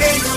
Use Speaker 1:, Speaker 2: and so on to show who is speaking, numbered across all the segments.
Speaker 1: Antioqueño.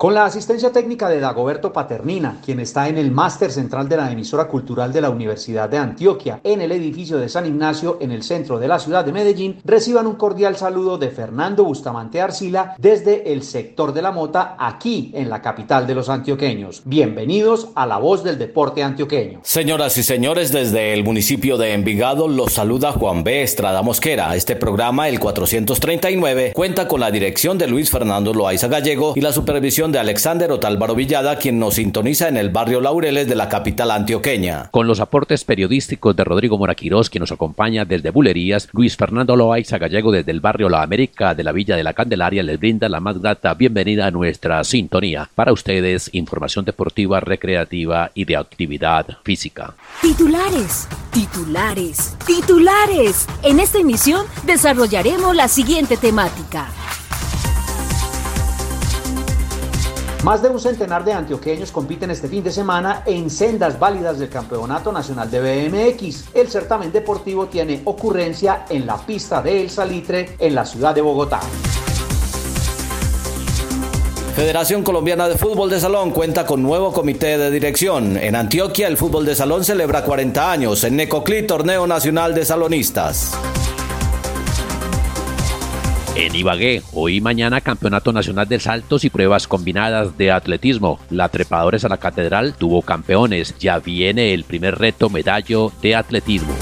Speaker 1: Con la asistencia técnica de Dagoberto Paternina, quien está en el máster central de la emisora cultural de la Universidad de Antioquia, en el edificio de San Ignacio, en el centro de la ciudad de Medellín, reciban un cordial saludo de Fernando Bustamante Arcila desde el sector de la Mota, aquí en la capital de los antioqueños. Bienvenidos a la voz del deporte antioqueño.
Speaker 2: Señoras y señores, desde el municipio de Envigado los saluda Juan B. Estrada Mosquera. Este programa, el 439, cuenta con la dirección de Luis Fernando Loaiza Gallego y la supervisión de Alexander Otálvaro Villada, quien nos sintoniza en el barrio Laureles de la capital antioqueña.
Speaker 3: Con los aportes periodísticos de Rodrigo Moraquirós, quien nos acompaña desde Bulerías, Luis Fernando Loaiza Gallego desde el barrio La América de la Villa de la Candelaria les brinda la más grata bienvenida a nuestra sintonía. Para ustedes, información deportiva, recreativa y de actividad física.
Speaker 4: Titulares, titulares, titulares. En esta emisión desarrollaremos la siguiente temática.
Speaker 1: Más de un centenar de antioqueños compiten este fin de semana en sendas válidas del Campeonato Nacional de BMX. El certamen deportivo tiene ocurrencia en la pista de El Salitre en la ciudad de Bogotá.
Speaker 2: Federación Colombiana de Fútbol de Salón cuenta con nuevo comité de dirección. En Antioquia el fútbol de salón celebra 40 años. En Necoclí, Torneo Nacional de Salonistas.
Speaker 3: En Ibagué, hoy mañana Campeonato Nacional de Saltos y Pruebas Combinadas de Atletismo. La Trepadores a la Catedral tuvo campeones. Ya viene el primer reto medallo de atletismo.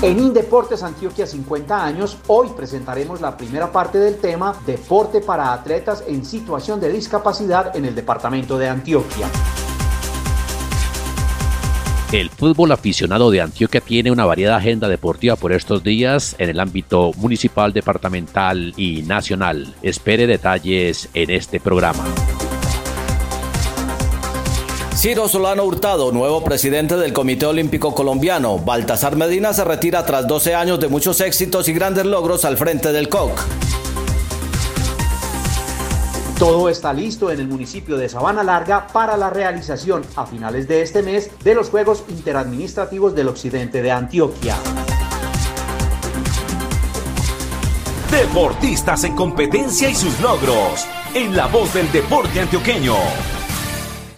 Speaker 1: En Indeportes Antioquia 50 años, hoy presentaremos la primera parte del tema Deporte para atletas en situación de discapacidad en el departamento de Antioquia.
Speaker 3: El fútbol aficionado de Antioquia tiene una variada agenda deportiva por estos días en el ámbito municipal, departamental y nacional. Espere detalles en este programa.
Speaker 2: Ciro Solano Hurtado, nuevo presidente del Comité Olímpico Colombiano. Baltasar Medina se retira tras 12 años de muchos éxitos y grandes logros al frente del COC.
Speaker 1: Todo está listo en el municipio de Sabana Larga para la realización a finales de este mes de los Juegos Interadministrativos del Occidente de Antioquia.
Speaker 5: Deportistas en competencia y sus logros. En la voz del deporte antioqueño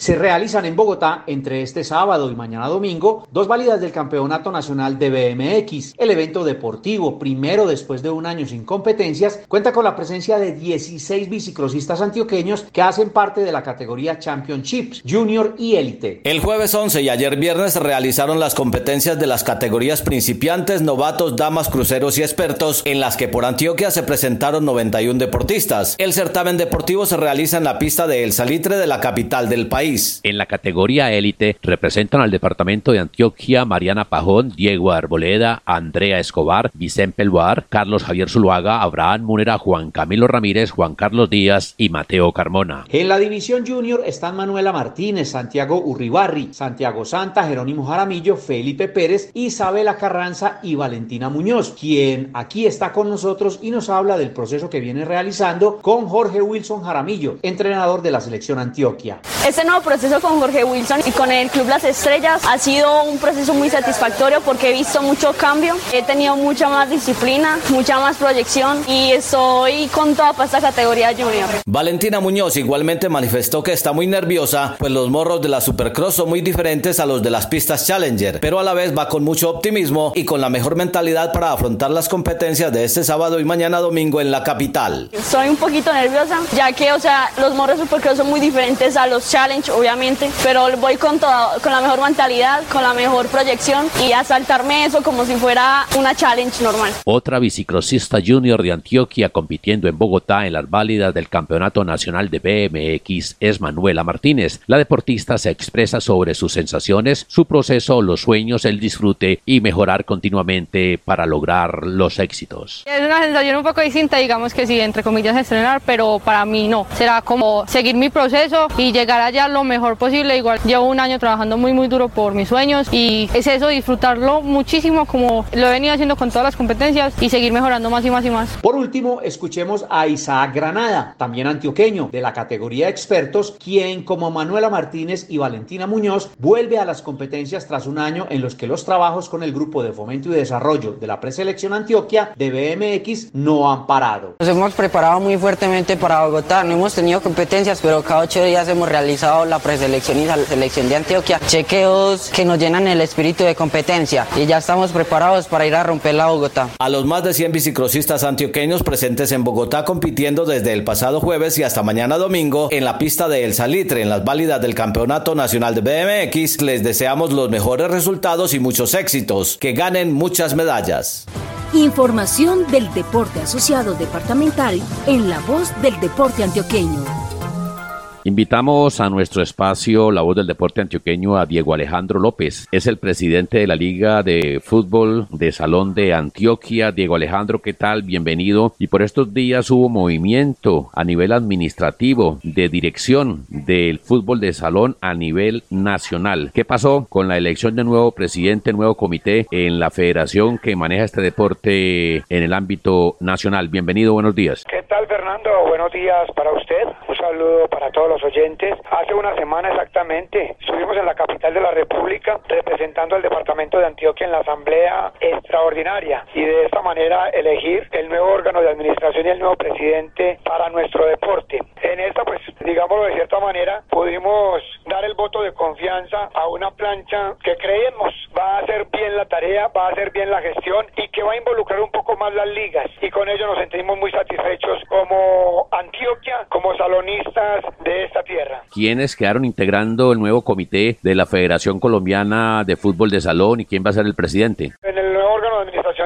Speaker 1: se realizan en Bogotá entre este sábado y mañana domingo dos válidas del Campeonato Nacional de BMX. El evento deportivo, primero después de un año sin competencias, cuenta con la presencia de 16 biciclosistas antioqueños que hacen parte de la categoría Championships, Junior y Élite.
Speaker 2: El jueves 11 y ayer viernes realizaron las competencias de las categorías principiantes, novatos, damas, cruceros y expertos, en las que por Antioquia se presentaron 91 deportistas. El certamen deportivo se realiza en la pista de El Salitre de la capital del país.
Speaker 3: En la categoría élite representan al departamento de Antioquia Mariana Pajón, Diego Arboleda, Andrea Escobar, Vicente Peluar, Carlos Javier Zuluaga, Abraham Munera, Juan Camilo Ramírez, Juan Carlos Díaz y Mateo Carmona.
Speaker 1: En la división junior están Manuela Martínez, Santiago Urribarri, Santiago Santa, Jerónimo Jaramillo, Felipe Pérez, Isabela Carranza y Valentina Muñoz, quien aquí está con nosotros y nos habla del proceso que viene realizando con Jorge Wilson Jaramillo, entrenador de la selección Antioquia.
Speaker 6: Este no proceso con Jorge Wilson y con el Club Las Estrellas ha sido un proceso muy satisfactorio porque he visto mucho cambio, he tenido mucha más disciplina, mucha más proyección y estoy con toda para esta categoría junior.
Speaker 2: Valentina Muñoz igualmente manifestó que está muy nerviosa, pues los morros de la Supercross son muy diferentes a los de las pistas Challenger, pero a la vez va con mucho optimismo y con la mejor mentalidad para afrontar las competencias de este sábado y mañana domingo en la capital.
Speaker 6: Estoy un poquito nerviosa, ya que, o sea, los morros Supercross son muy diferentes a los Challenge obviamente, pero voy con, con la mejor mentalidad, con la mejor proyección y a saltarme eso como si fuera una challenge normal.
Speaker 3: Otra bicicrosista junior de Antioquia compitiendo en Bogotá en las válidas del Campeonato Nacional de BMX es Manuela Martínez. La deportista se expresa sobre sus sensaciones, su proceso, los sueños, el disfrute y mejorar continuamente para lograr los éxitos.
Speaker 7: Es una sensación un poco distinta, digamos que sí, entre comillas estrenar, pero para mí no. Será como seguir mi proceso y llegar allá lo mejor posible. Igual llevo un año trabajando muy muy duro por mis sueños y es eso, disfrutarlo muchísimo como lo he venido haciendo con todas las competencias y seguir mejorando más y más y más.
Speaker 1: Por último, escuchemos a Isaac Granada, también antioqueño, de la categoría expertos, quien como Manuela Martínez y Valentina Muñoz vuelve a las competencias tras un año en los que los trabajos con el Grupo de Fomento y Desarrollo de la Preselección Antioquia de BMX no han parado.
Speaker 8: Nos hemos preparado muy fuertemente para Bogotá, no hemos tenido competencias, pero cada ocho días hemos realizado la preselección y la selección de Antioquia, chequeos que nos llenan el espíritu de competencia y ya estamos preparados para ir a romper la Bogotá.
Speaker 2: A los más de 100 bicicrosistas antioqueños presentes en Bogotá compitiendo desde el pasado jueves y hasta mañana domingo en la pista de El Salitre en las válidas del Campeonato Nacional de BMX, les deseamos los mejores resultados y muchos éxitos, que ganen muchas medallas.
Speaker 4: Información del deporte asociado departamental en la voz del deporte antioqueño.
Speaker 3: Invitamos a nuestro espacio La Voz del Deporte Antioqueño a Diego Alejandro López. Es el presidente de la Liga de Fútbol de Salón de Antioquia. Diego Alejandro, ¿qué tal? Bienvenido. Y por estos días hubo movimiento a nivel administrativo de dirección del fútbol de salón a nivel nacional. ¿Qué pasó con la elección de nuevo presidente, nuevo comité en la federación que maneja este deporte en el ámbito nacional? Bienvenido, buenos días.
Speaker 9: ¿Qué tal, Fernando? Buenos días para usted. Un saludo para todos los oyentes. Hace una semana exactamente estuvimos en la capital de la República representando al departamento de Antioquia en la asamblea extraordinaria y de esta manera elegir el nuevo órgano de administración y el nuevo presidente para nuestro deporte. En esta, pues, digámoslo de cierta manera, pudimos dar el voto de confianza a una plancha que creemos va a hacer bien la tarea, va a hacer bien la gestión y que va a involucrar un poco más las ligas. Y con ello nos sentimos muy satisfechos como Antioquia, como salonistas de esta tierra.
Speaker 3: ¿Quiénes quedaron integrando el nuevo comité de la Federación Colombiana de Fútbol de Salón y quién va a ser el presidente?
Speaker 9: En el nuevo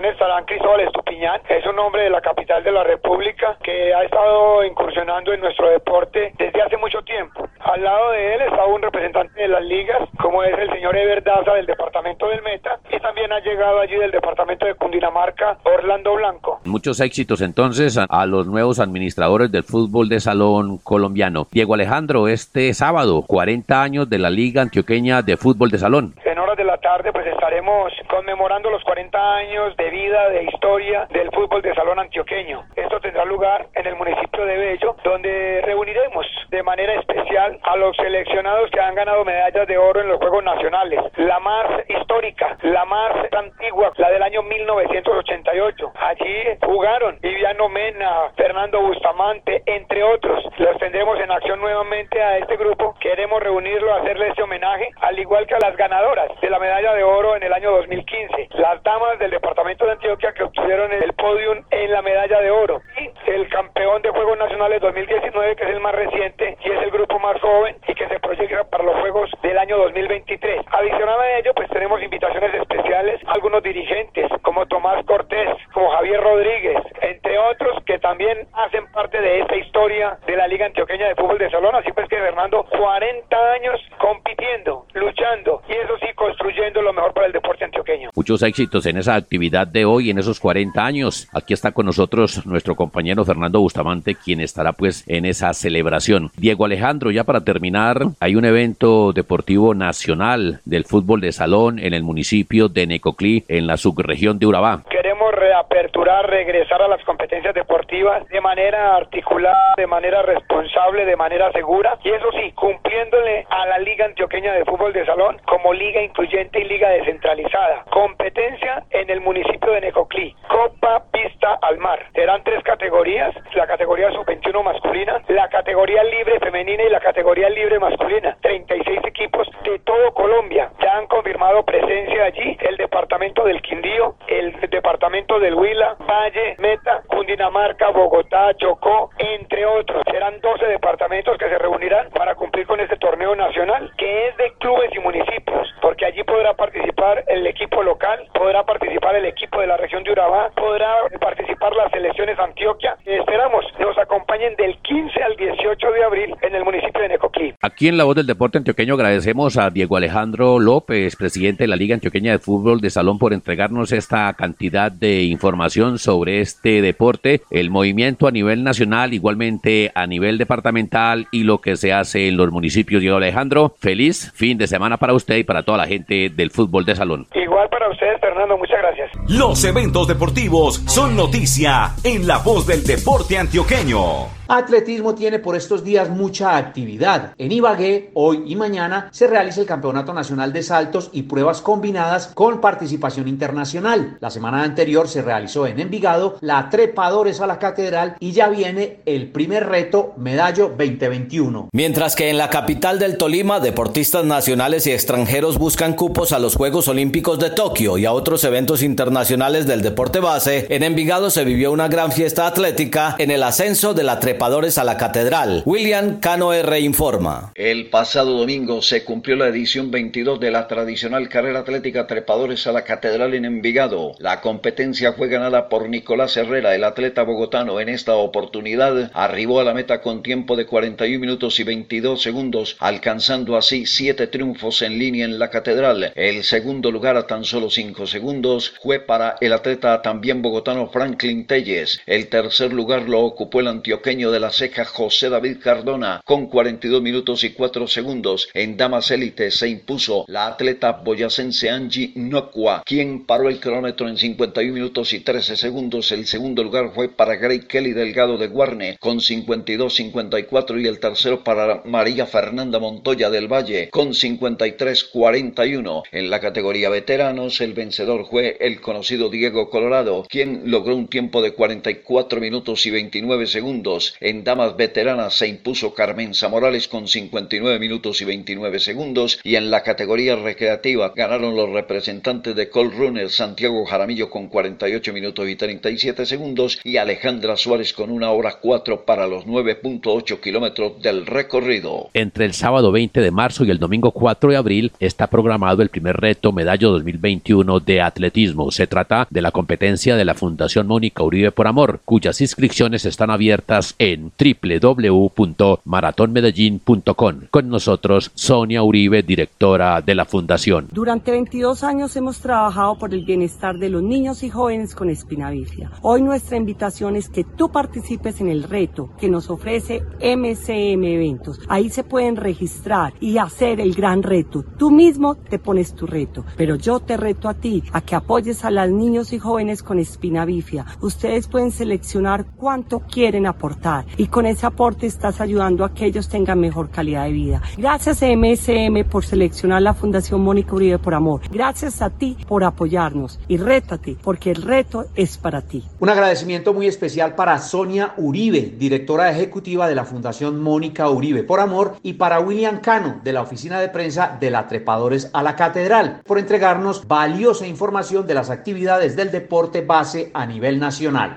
Speaker 9: estarán Cristóbal Estupiñán, es un hombre de la capital de la República que ha estado incursionando en nuestro deporte desde hace mucho tiempo. Al lado de él está un representante de las ligas, como es el señor Ever Daza del departamento del Meta, y también ha llegado allí del departamento de Cundinamarca, Orlando Blanco.
Speaker 3: Muchos éxitos entonces a los nuevos administradores del fútbol de salón colombiano. Diego Alejandro, este sábado, 40 años de la Liga Antioqueña de Fútbol de Salón.
Speaker 9: De la tarde, pues estaremos conmemorando los 40 años de vida, de historia del fútbol de salón antioqueño. Esto tendrá lugar en el municipio de Bello, donde reuniremos de manera especial a los seleccionados que han ganado medallas de oro en los Juegos Nacionales. La más histórica, la más antigua, la del año 1988. Allí jugaron Viviano Mena, Fernando Bustamante, entre otros. Los tendremos en acción nuevamente a este grupo. Queremos reunirlo, hacerle este homenaje, al igual que a las ganadoras de la medalla de oro en el año 2015. Las damas del departamento de Antioquia que obtuvieron el podium en la medalla de oro. Y el campeón de Juegos Nacionales 2019, que es el más reciente y es el grupo más joven y que se proyecta para los Juegos del año 2023. Adicional a ello, pues tenemos invitaciones especiales a algunos dirigentes como Tomás Cortés, como Javier Rodríguez, entre otros que también hacen parte de esta historia de la Liga Antioqueña de Fútbol de Salón. Así pues que Fernando, 40 años compitiendo, luchando y eso sí, construyendo lo mejor para el deporte antioqueño.
Speaker 3: Muchos éxitos en esa actividad de hoy, en esos 40 años. Aquí está con nosotros nuestro compañero Fernando Bustamante, quien estará pues en esa celebración. Diego Alejandro, ya para terminar, hay un evento deportivo nacional del fútbol de salón en el municipio de Necoclí, en la subregión de Urabá.
Speaker 9: Queremos reaperturar, regresar a las competencias deportivas de manera articulada, de manera responsable, de manera segura y eso sí, cumpliéndole a la Liga Antioqueña de Fútbol de Salón como liga incluyente y liga descentralizada. Competencia en el municipio de Necoclí. Copa vista al mar. Serán tres categorías, la categoría sub-21 masculina, la categoría libre femenina y la categoría libre masculina. 36 equipos de todo Colombia ya han confirmado presencia allí. El departamento del Quindío, el departamento del Huila, Valle, Meta, Cundinamarca, Bogotá, Chocó, entre otros. Serán 12 departamentos que se reunirán para cumplir con este torneo nacional que es de clubes y municipios, porque allí podrá participar el equipo local, podrá participar el equipo de la región de Urabá, podrá participar las selecciones Antioquia. Esperamos nos acompañen del 15 al 18 de abril en el municipio de Necoquí.
Speaker 3: Aquí en La Voz del Deporte Antioqueño agradecemos a Diego Alejandro López, presidente de la Liga Antioqueña de Fútbol de Salón, por entregarnos esta cantidad de información sobre este deporte, el movimiento a nivel nacional, igualmente a nivel departamental y lo que se hace en los municipios. Diego Alejandro, feliz fin de semana para usted y para toda la gente del fútbol de salón.
Speaker 9: Igual para ustedes, Fernando, muchas gracias.
Speaker 5: Los eventos deportivos son noticia en La Voz del Deporte Antioqueño.
Speaker 1: Atletismo tiene por estos días mucha actividad. En Ibagué, hoy y mañana, se realiza el Campeonato Nacional de Saltos y pruebas combinadas con participación internacional. La semana anterior se realizó en Envigado la Trepadores a la Catedral y ya viene el primer reto Medallo 2021.
Speaker 2: Mientras que en la capital del Tolima, deportistas nacionales y extranjeros buscan cupos a los Juegos Olímpicos de Tokio y a otros eventos internacionales del deporte base, en Envigado se vivió una gran fiesta atlética en el ascenso de la Trepadores a la catedral. William Cano R. informa.
Speaker 10: El pasado domingo se cumplió la edición 22 de la tradicional carrera atlética trepadores a la catedral en Envigado. La competencia fue ganada por Nicolás Herrera, el atleta bogotano. En esta oportunidad arribó a la meta con tiempo de 41 minutos y 22 segundos, alcanzando así siete triunfos en línea en la catedral. El segundo lugar a tan solo 5 segundos fue para el atleta también bogotano Franklin Telles. El tercer lugar lo ocupó el antioqueño de la ceja José David Cardona con 42 minutos y 4 segundos. En Damas Élite se impuso la atleta boyacense Angie Nocua, quien paró el cronómetro en 51 minutos y 13 segundos. El segundo lugar fue para Gray Kelly Delgado de Guarne con 52-54 y el tercero para María Fernanda Montoya del Valle con 53-41. En la categoría el vencedor fue el conocido Diego Colorado, quien logró un tiempo de 44 minutos y 29 segundos. En damas veteranas se impuso Carmen Morales con 59 minutos y 29 segundos y en la categoría recreativa ganaron los representantes de Col Runner Santiago Jaramillo con 48 minutos y 37 segundos y Alejandra Suárez con una hora 4 para los 9.8 kilómetros del recorrido.
Speaker 3: Entre el sábado 20 de marzo y el domingo 4 de abril está programado el primer reto Medallo 2021 de atletismo. Se trata de la competencia de la Fundación Mónica Uribe por Amor, cuyas inscripciones están abiertas en www.maratonmedellín.com. Con nosotros, Sonia Uribe, directora de la Fundación.
Speaker 11: Durante 22 años hemos trabajado por el bienestar de los niños y jóvenes con espina bífida. Hoy nuestra invitación es que tú participes en el reto que nos ofrece MCM Eventos. Ahí se pueden registrar y hacer el gran reto. Tú mismo te pones tu reto, pero yo te reto a ti a que apoyes a los niños y jóvenes con espina bífida. Ustedes pueden seleccionar cuánto quieren aportar y con ese aporte estás ayudando a que ellos tengan mejor calidad de vida. Gracias a MSM por seleccionar la Fundación Mónica Uribe por Amor. Gracias a ti por apoyarnos y rétate porque el reto es para ti.
Speaker 1: Un agradecimiento muy especial para Sonia Uribe, directora ejecutiva de la Fundación Mónica Uribe por Amor y para William Cano de la oficina de prensa de la Trepadores a la Catedral por entregarnos valiosa información de las actividades del deporte base a nivel nacional.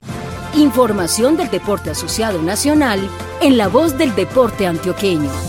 Speaker 4: Información del deporte asociado nacional en la voz del deporte antioqueño.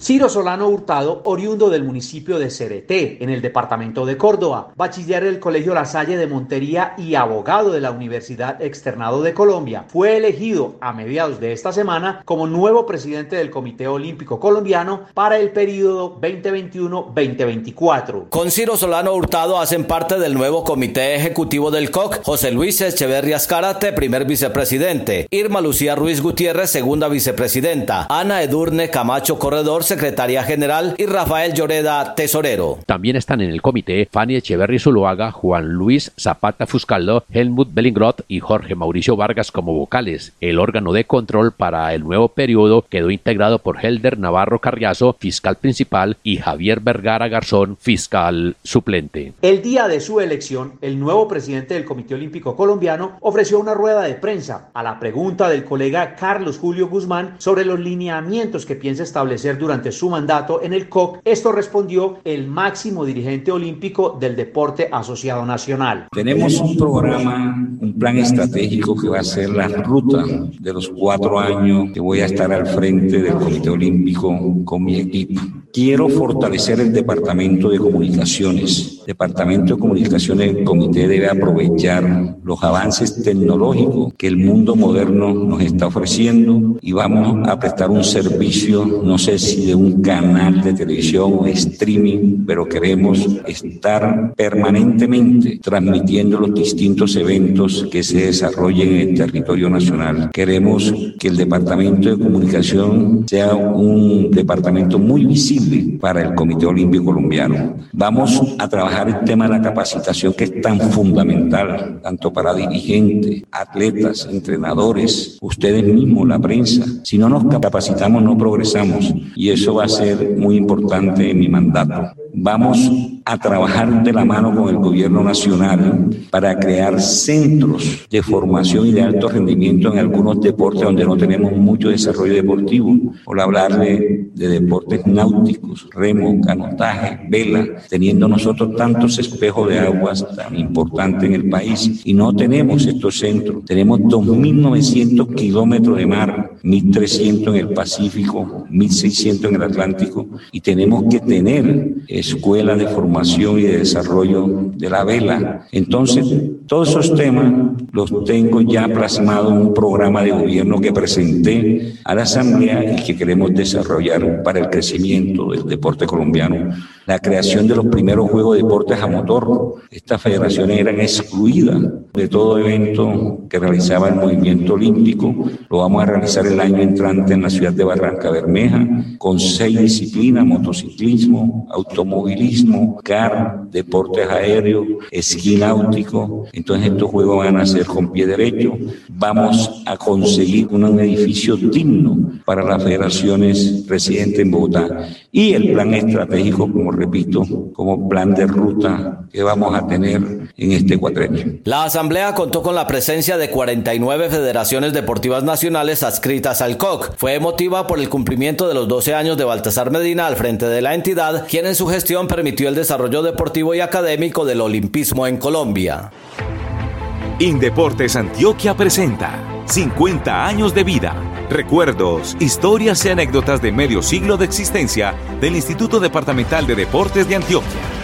Speaker 1: Ciro Solano Hurtado, oriundo del municipio de Cereté, en el departamento de Córdoba, bachiller del Colegio La Salle de Montería y abogado de la Universidad Externado de Colombia, fue elegido a mediados de esta semana como nuevo presidente del Comité Olímpico Colombiano para el periodo 2021-2024.
Speaker 2: Con Ciro Solano Hurtado hacen parte del nuevo Comité Ejecutivo del COC José Luis Echeverri Azcárate, primer vicepresidente, Irma Lucía Ruiz Gutiérrez, segunda vicepresidenta, Ana Edurne Camacho Corredor, secretaria general, y Rafael Lloreda, tesorero.
Speaker 3: También están en el comité Fanny Echeverry Zuluaga, Juan Luis Zapata Fuscaldo, Helmut Bellingroth y Jorge Mauricio Vargas como vocales. El órgano de control para el nuevo periodo quedó integrado por Helder Navarro Carriazo, fiscal principal, y Javier Vergara Garzón, fiscal suplente.
Speaker 1: El día de su elección, el nuevo presidente del Comité Olímpico Colombiano ofreció una rueda de prensa a la pregunta del colega Carlos Julio Guzmán sobre los lineamientos que piensa establecer durante su mandato en el COC. Esto respondió el máximo dirigente olímpico del deporte asociado nacional.
Speaker 12: Tenemos un programa, un plan estratégico que va a ser la ruta de los cuatro años que voy a estar al frente del Comité Olímpico con mi equipo. Quiero fortalecer el Departamento de Comunicaciones. Departamento de Comunicaciones, el comité debe aprovechar los avances tecnológicos que el mundo moderno nos está ofreciendo y vamos a prestar un servicio, no sé si de un canal de televisión o streaming, pero queremos estar permanentemente transmitiendo los distintos eventos que se desarrollen en el territorio nacional. Queremos que el Departamento de Comunicación sea un departamento muy visible para el Comité Olímpico Colombiano. Vamos a trabajar el tema de la capacitación que es tan fundamental, tanto para dirigentes, atletas, entrenadores, ustedes mismos, la prensa. Si no nos capacitamos, no progresamos y eso va a ser muy importante en mi mandato. Vamos a trabajar de la mano con el gobierno nacional para crear centros de formación y de alto rendimiento en algunos deportes donde no tenemos mucho desarrollo deportivo. Por hablar de, de deportes náuticos, remo, canotaje, vela, teniendo nosotros tantos espejos de aguas tan importantes en el país y no tenemos estos centros. Tenemos 2.900 kilómetros de mar, 1.300 en el Pacífico, 1.600 en el Atlántico y tenemos que tener escuelas de formación y de desarrollo de la vela. Entonces, todos esos temas los tengo ya plasmados en un programa de gobierno que presenté a la Asamblea y que queremos desarrollar para el crecimiento del deporte colombiano. La creación de los primeros Juegos de Deportes a motor. Estas federaciones eran excluidas de todo evento que realizaba el movimiento olímpico. Lo vamos a realizar el año entrante en la ciudad de Barranca Bermeja con seis disciplinas, motociclismo, automovilismo, deportes aéreos, esquí náutico. Entonces estos juegos van a ser con pie derecho. Vamos a conseguir un edificio digno para las federaciones residentes en Bogotá y el plan estratégico, como repito, como plan de ruta que vamos a tener en este cuatrenio.
Speaker 2: La Asamblea contó con la presencia de 49 federaciones deportivas nacionales adscritas al COC. Fue emotiva por el cumplimiento de los 12 años de Baltasar Medina al frente de la entidad, quien en su gestión permitió el desarrollo deportivo y académico del olimpismo en Colombia.
Speaker 5: Indeportes Antioquia presenta 50 años de vida. Recuerdos, historias y anécdotas de medio siglo de existencia del Instituto Departamental de Deportes de Antioquia.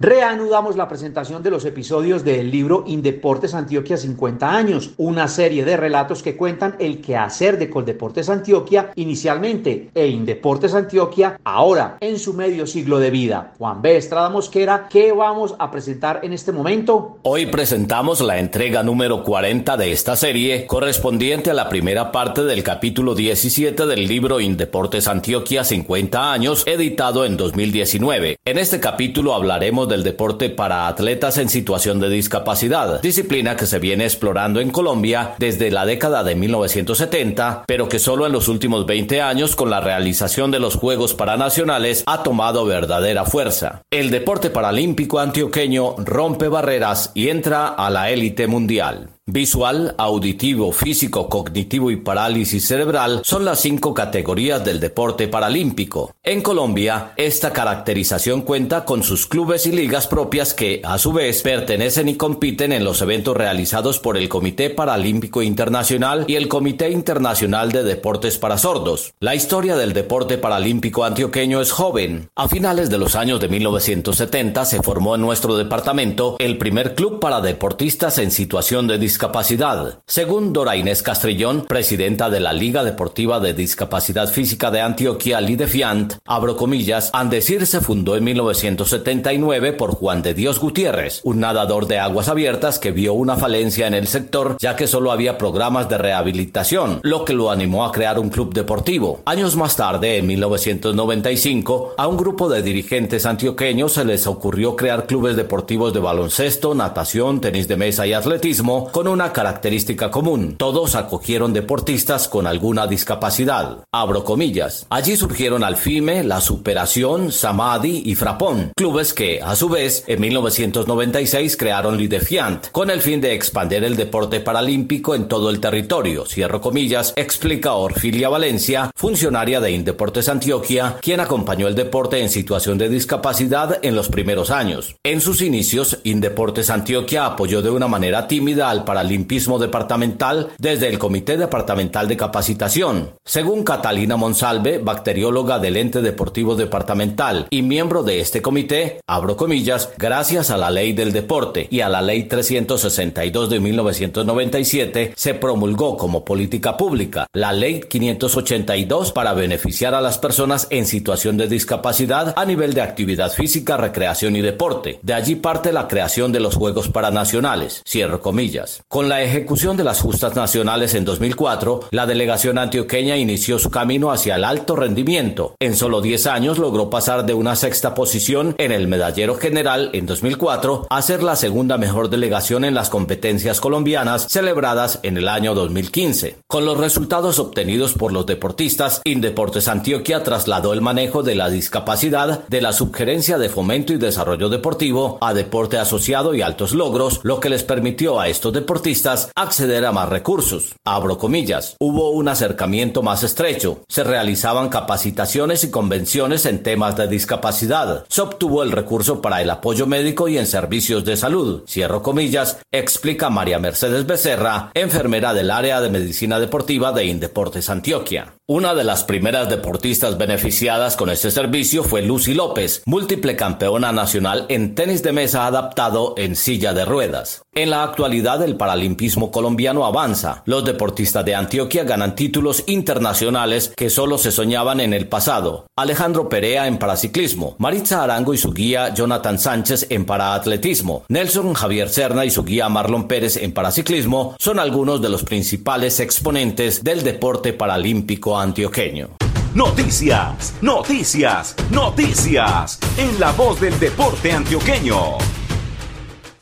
Speaker 1: Reanudamos la presentación de los episodios del libro Indeportes Antioquia 50 años, una serie de relatos que cuentan el quehacer de Coldeportes Antioquia inicialmente e Indeportes Antioquia ahora en su medio siglo de vida. Juan B. Estrada Mosquera, ¿qué vamos a presentar en este momento?
Speaker 2: Hoy presentamos la entrega número 40 de esta serie, correspondiente a la primera parte del capítulo 17 del libro Indeportes Antioquia 50 años, editado en 2019. En este capítulo hablaremos del deporte para atletas en situación de discapacidad, disciplina que se viene explorando en Colombia desde la década de 1970, pero que solo en los últimos 20 años con la realización de los Juegos Paranacionales ha tomado verdadera fuerza. El deporte paralímpico antioqueño rompe barreras y entra a la élite mundial. Visual, auditivo, físico, cognitivo y parálisis cerebral son las cinco categorías del deporte paralímpico. En Colombia, esta caracterización cuenta con sus clubes y ligas propias que, a su vez, pertenecen y compiten en los eventos realizados por el Comité Paralímpico Internacional y el Comité Internacional de Deportes para Sordos. La historia del deporte paralímpico antioqueño es joven. A finales de los años de 1970 se formó en nuestro departamento el primer club para deportistas en situación de discapacidad discapacidad. Según Dora Inés Castrillón, presidenta de la Liga Deportiva de Discapacidad Física de Antioquia, Lidefiant, abro comillas, Andesir se fundó en 1979 por Juan de Dios Gutiérrez, un nadador de aguas abiertas que vio una falencia en el sector ya que solo había programas de rehabilitación, lo que lo animó a crear un club deportivo. Años más tarde, en 1995, a un grupo de dirigentes antioqueños se les ocurrió crear clubes deportivos de baloncesto, natación, tenis de mesa y atletismo con una característica común. Todos acogieron deportistas con alguna discapacidad. Abro comillas. Allí surgieron Alfime, La Superación, Samadi y Frapón, clubes que, a su vez, en 1996 crearon Lidefiant, con el fin de expandir el deporte paralímpico en todo el territorio. Cierro comillas, explica Orfilia Valencia, funcionaria de Indeportes Antioquia, quien acompañó el deporte en situación de discapacidad en los primeros años. En sus inicios, Indeportes Antioquia apoyó de una manera tímida al paralimpismo departamental desde el Comité Departamental de Capacitación. Según Catalina Monsalve, bacterióloga del ente deportivo departamental y miembro de este comité, abro comillas, gracias a la ley del deporte y a la ley 362 de 1997, se promulgó como política pública la ley 582 para beneficiar a las personas en situación de discapacidad a nivel de actividad física, recreación y deporte. De allí parte la creación de los Juegos Paranacionales, cierro comillas. Con la ejecución de las justas nacionales en 2004, la delegación antioqueña inició su camino hacia el alto rendimiento. En solo 10 años logró pasar de una sexta posición en el medallero general en 2004 a ser la segunda mejor delegación en las competencias colombianas celebradas en el año 2015. Con los resultados obtenidos por los deportistas, Indeportes Antioquia trasladó el manejo de la discapacidad de la Subgerencia de Fomento y Desarrollo Deportivo a Deporte Asociado y Altos Logros, lo que les permitió a estos deportistas acceder a más recursos. Abro comillas. Hubo un acercamiento más estrecho. Se realizaban capacitaciones y convenciones en temas de discapacidad. Se obtuvo el recurso para el apoyo médico y en servicios de salud. Cierro comillas, explica María Mercedes Becerra, enfermera del área de medicina deportiva de Indeportes Antioquia. Una de las primeras deportistas beneficiadas con este servicio fue Lucy López, múltiple campeona nacional en tenis de mesa adaptado en silla de ruedas. En la actualidad el paralimpismo colombiano avanza. Los deportistas de Antioquia ganan títulos internacionales que solo se soñaban en el pasado. Alejandro Perea en paraciclismo, Maritza Arango y su guía Jonathan Sánchez en paraatletismo, Nelson Javier Cerna y su guía Marlon Pérez en paraciclismo son algunos de los principales exponentes del deporte paralímpico antioqueño.
Speaker 5: Noticias, noticias, noticias en la voz del deporte antioqueño.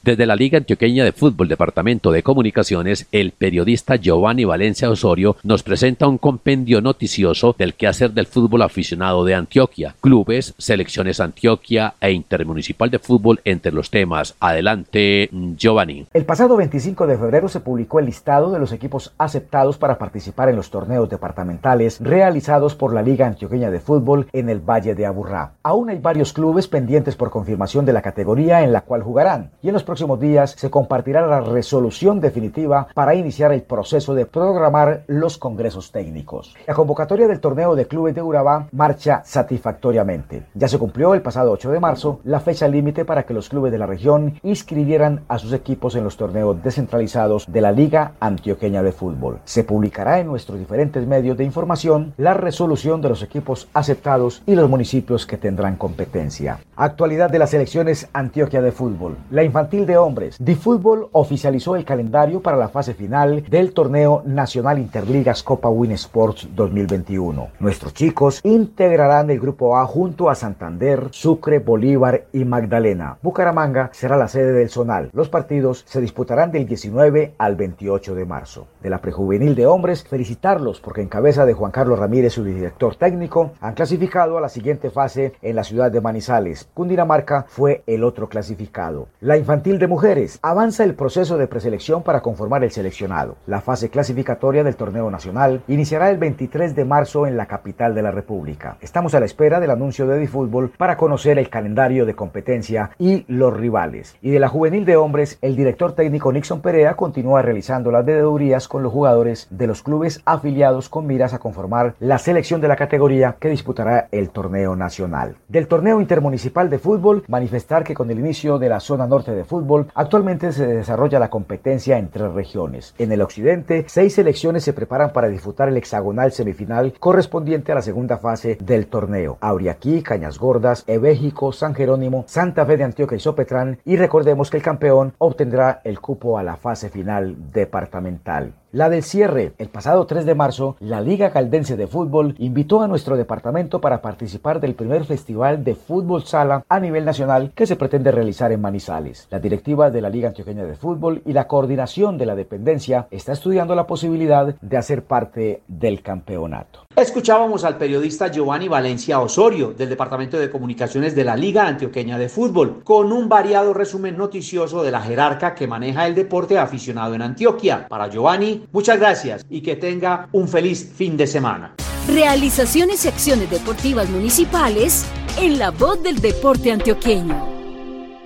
Speaker 3: Desde la Liga Antioqueña de Fútbol Departamento de Comunicaciones, el periodista Giovanni Valencia Osorio nos presenta un compendio noticioso del quehacer del fútbol aficionado de Antioquia, clubes, selecciones Antioquia e Intermunicipal de Fútbol entre los temas. Adelante, Giovanni.
Speaker 13: El pasado 25 de febrero se publicó el listado de los equipos aceptados para participar en los torneos departamentales realizados por la Liga Antioqueña de Fútbol en el Valle de Aburrá. Aún hay varios clubes pendientes por confirmación de la categoría en la cual jugarán y en los días se compartirá la resolución definitiva para iniciar el proceso de programar los congresos técnicos. La convocatoria del torneo de clubes de Urabá marcha satisfactoriamente. Ya se cumplió el pasado 8 de marzo la fecha límite para que los clubes de la región inscribieran a sus equipos en los torneos descentralizados de la Liga Antioqueña de Fútbol. Se publicará en nuestros diferentes medios de información la resolución de los equipos aceptados y los municipios que tendrán competencia. Actualidad de las selecciones Antioquia de Fútbol. La infantil de hombres. DiFútbol oficializó el calendario para la fase final del torneo Nacional Interligas Copa Win Sports 2021. Nuestros chicos integrarán el grupo A junto a Santander, Sucre, Bolívar y Magdalena. Bucaramanga será la sede del zonal. Los partidos se disputarán del 19 al 28 de marzo. De la prejuvenil de hombres, felicitarlos porque en cabeza de Juan Carlos Ramírez, su director técnico, han clasificado a la siguiente fase en la ciudad de Manizales. Cundinamarca fue el otro clasificado. La infantil de mujeres. Avanza el proceso de preselección para conformar el seleccionado. La fase clasificatoria del torneo nacional iniciará el 23 de marzo en la capital de la República. Estamos a la espera del anuncio de Difútbol para conocer el calendario de competencia y los rivales. Y de la juvenil de hombres, el director técnico Nixon Perea continúa realizando las veedurías con los jugadores de los clubes afiliados con miras a conformar la selección de la categoría que disputará el torneo nacional. Del torneo intermunicipal de fútbol, manifestar que con el inicio de la zona norte de fútbol actualmente se desarrolla la competencia en tres regiones. En el occidente, seis selecciones se preparan para disputar el hexagonal semifinal correspondiente a la segunda fase del torneo. Auriaquí, Cañas Gordas, Ebéjico, San Jerónimo, Santa Fe de Antioquia y Sopetrán. Y recordemos que el campeón obtendrá el cupo a la fase final departamental. La del cierre. El pasado 3 de marzo, la Liga Caldense de Fútbol invitó a nuestro departamento para participar del primer festival de fútbol sala a nivel nacional que se pretende realizar en Manizales. La directiva de la Liga Antioqueña de Fútbol y la coordinación de la dependencia está estudiando la posibilidad de hacer parte del campeonato.
Speaker 1: Escuchábamos al periodista Giovanni Valencia Osorio del Departamento de Comunicaciones de la Liga Antioqueña de Fútbol con un variado resumen noticioso de la jerarca que maneja el deporte aficionado en Antioquia. Para Giovanni, Muchas gracias y que tenga un feliz fin de semana.
Speaker 4: Realizaciones y acciones deportivas municipales en la voz del deporte antioqueño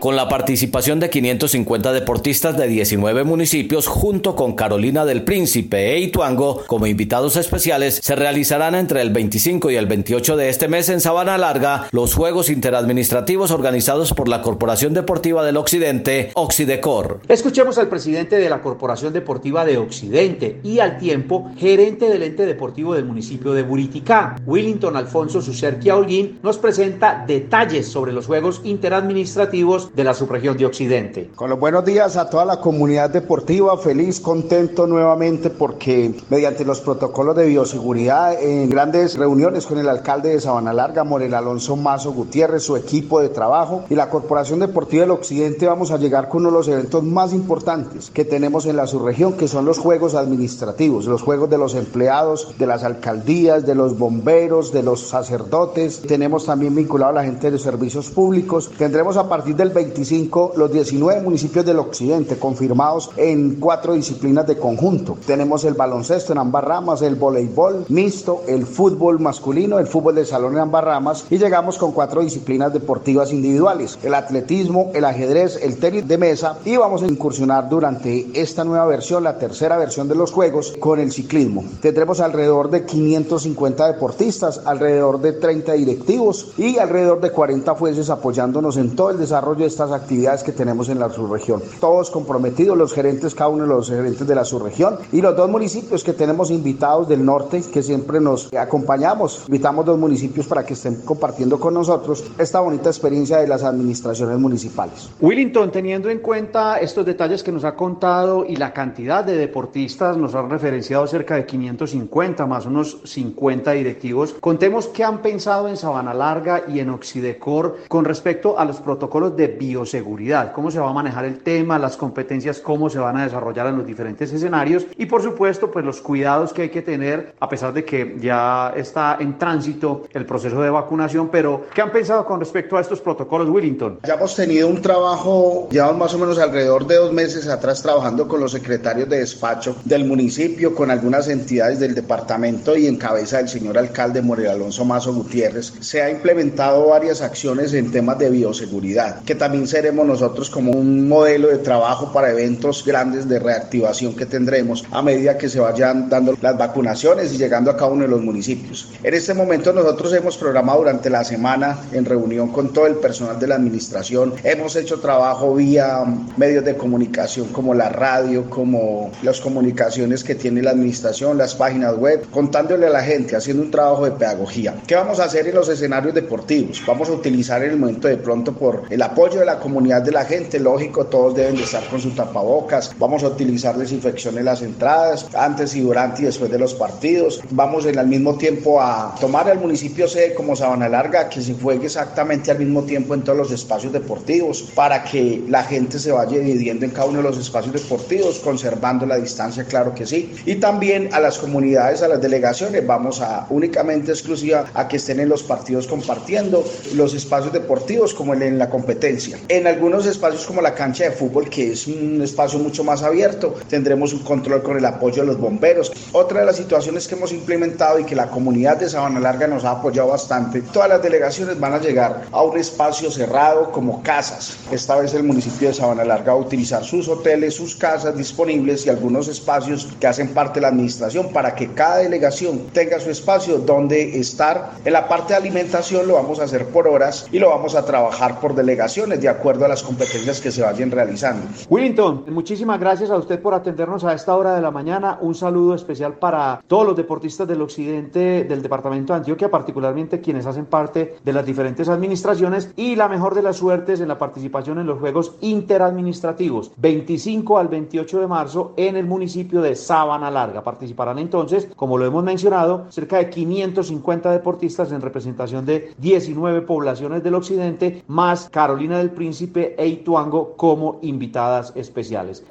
Speaker 2: con la participación de 550 deportistas de 19 municipios junto con Carolina del Príncipe e Ituango como invitados especiales, se realizarán entre el 25 y el 28 de este mes en Sabana Larga los Juegos Interadministrativos organizados por la Corporación Deportiva del Occidente, Occidecor.
Speaker 1: Escuchemos al presidente de la Corporación Deportiva de Occidente y al tiempo gerente del ente deportivo del municipio de Buriticá, Willington Alfonso Sucerquia Holguín, nos presenta detalles sobre los Juegos Interadministrativos de la subregión de Occidente.
Speaker 14: Con los buenos días a toda la comunidad deportiva, feliz, contento nuevamente porque mediante los protocolos de bioseguridad en grandes reuniones con el alcalde de Sabana Larga, Morel Alonso Mazo Gutiérrez, su equipo de trabajo y la Corporación Deportiva del Occidente vamos a llegar con uno de los eventos más importantes que tenemos en la subregión, que son los Juegos Administrativos, los Juegos de los empleados, de las alcaldías, de los bomberos, de los sacerdotes. Tenemos también vinculado a la gente de servicios públicos. Tendremos a partir del 25 los 19 municipios del occidente confirmados en cuatro disciplinas de conjunto. Tenemos el baloncesto en ambas ramas, el voleibol mixto, el fútbol masculino, el fútbol de salón en ambas ramas y llegamos con cuatro disciplinas deportivas individuales, el atletismo, el ajedrez, el tenis de mesa y vamos a incursionar durante esta nueva versión, la tercera versión de los Juegos, con el ciclismo. Tendremos alrededor de 550 deportistas, alrededor de 30 directivos y alrededor de 40 jueces apoyándonos en todo el desarrollo de estas actividades que tenemos en la subregión. Todos comprometidos, los gerentes, cada uno de los gerentes de la subregión y los dos municipios que tenemos invitados del norte que siempre nos acompañamos. Invitamos dos municipios para que estén compartiendo con nosotros esta bonita experiencia de las administraciones municipales.
Speaker 1: Willington, teniendo en cuenta estos detalles que nos ha contado y la cantidad de deportistas, nos han referenciado cerca de 550 más unos 50 directivos. Contemos qué han pensado en Sabana Larga y en Occidecor con respecto a los protocolos de bioseguridad, cómo se va a manejar el tema, las competencias, cómo se van a desarrollar en los diferentes escenarios y por supuesto pues los cuidados que hay que tener a pesar de que ya está en tránsito el proceso de vacunación, pero ¿qué han pensado con respecto a estos protocolos, Willington?
Speaker 14: Ya hemos tenido un trabajo, llevamos más o menos alrededor de dos meses atrás trabajando con los secretarios de despacho del municipio, con algunas entidades del departamento y en cabeza del señor alcalde Morel Alonso Mazo Gutiérrez. Se ha implementado varias acciones en temas de bioseguridad, que también seremos nosotros como un modelo de trabajo para eventos grandes de reactivación que tendremos a medida que se vayan dando las vacunaciones y llegando a cada uno de los municipios. En este momento nosotros hemos programado durante la semana en reunión con todo el personal de la administración, hemos hecho trabajo vía medios de comunicación como la radio, como las comunicaciones que tiene la administración, las páginas web, contándole a la gente, haciendo un trabajo de pedagogía. ¿Qué vamos a hacer en los escenarios deportivos? Vamos a utilizar el momento de pronto por el apoyo de la comunidad de la gente, lógico, todos deben de estar con sus tapabocas, vamos a utilizar desinfección en las entradas, antes y durante y después de los partidos, vamos en al mismo tiempo a tomar el municipio sede como Sabana Larga, que se juegue exactamente al mismo tiempo en todos los espacios deportivos, para que la gente se vaya dividiendo en cada uno de los espacios deportivos, conservando la distancia, claro que sí, y también a las comunidades, a las delegaciones, vamos a únicamente exclusiva a que estén en los partidos compartiendo los espacios deportivos como en la competencia en algunos espacios como la cancha de fútbol, que es un espacio mucho más abierto, tendremos un control con el apoyo de los bomberos. Otra de las situaciones que hemos implementado y que la comunidad de Sabana Larga nos ha apoyado bastante, todas las delegaciones van a llegar a un espacio cerrado como casas. Esta vez el municipio de Sabana Larga va a utilizar sus hoteles, sus casas disponibles y algunos espacios que hacen parte de la administración para que cada delegación tenga su espacio donde estar. En la parte de alimentación lo vamos a hacer por horas y lo vamos a trabajar por delegación de acuerdo a las competencias que se vayan realizando.
Speaker 1: Willington, muchísimas gracias a usted por atendernos a esta hora de la mañana. Un saludo especial para todos los deportistas del occidente del departamento de Antioquia, particularmente quienes hacen parte de las diferentes administraciones y la mejor de las suertes en la participación en los Juegos Interadministrativos 25 al 28 de marzo en el municipio de Sabana Larga. Participarán entonces, como lo hemos mencionado, cerca de 550 deportistas en representación de 19 poblaciones del occidente, más Carolina del Príncipe e Ituango como invitadas especiales.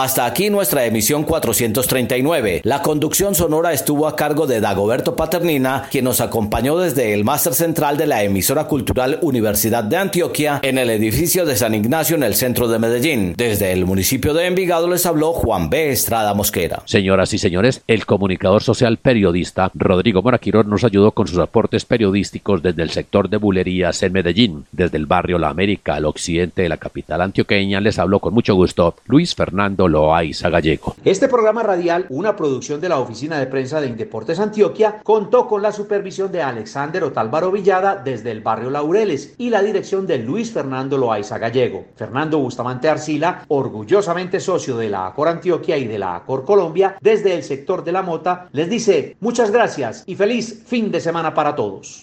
Speaker 2: Hasta aquí nuestra emisión 439. La conducción sonora estuvo a cargo de Dagoberto Paternina, quien nos acompañó desde el máster central de la emisora cultural Universidad de Antioquia en el edificio de San Ignacio en el centro de Medellín. Desde el municipio de Envigado les habló Juan B. Estrada Mosquera.
Speaker 3: Señoras y señores, el comunicador social periodista Rodrigo Moraquirón nos ayudó con sus aportes periodísticos desde el sector de bulerías en Medellín. Desde el barrio La América al occidente de la capital antioqueña les habló con mucho gusto Luis Fernando Loaiza Gallego.
Speaker 1: Este programa radial, una producción de la Oficina de Prensa de Indeportes Antioquia, contó con la supervisión de Alexander Otálvaro Villada desde el barrio Laureles y la dirección de Luis Fernando Loaiza Gallego. Fernando Bustamante Arcila, orgullosamente socio de la ACOR Antioquia y de la ACOR Colombia, desde el sector de la mota, les dice muchas gracias y feliz fin de semana para todos.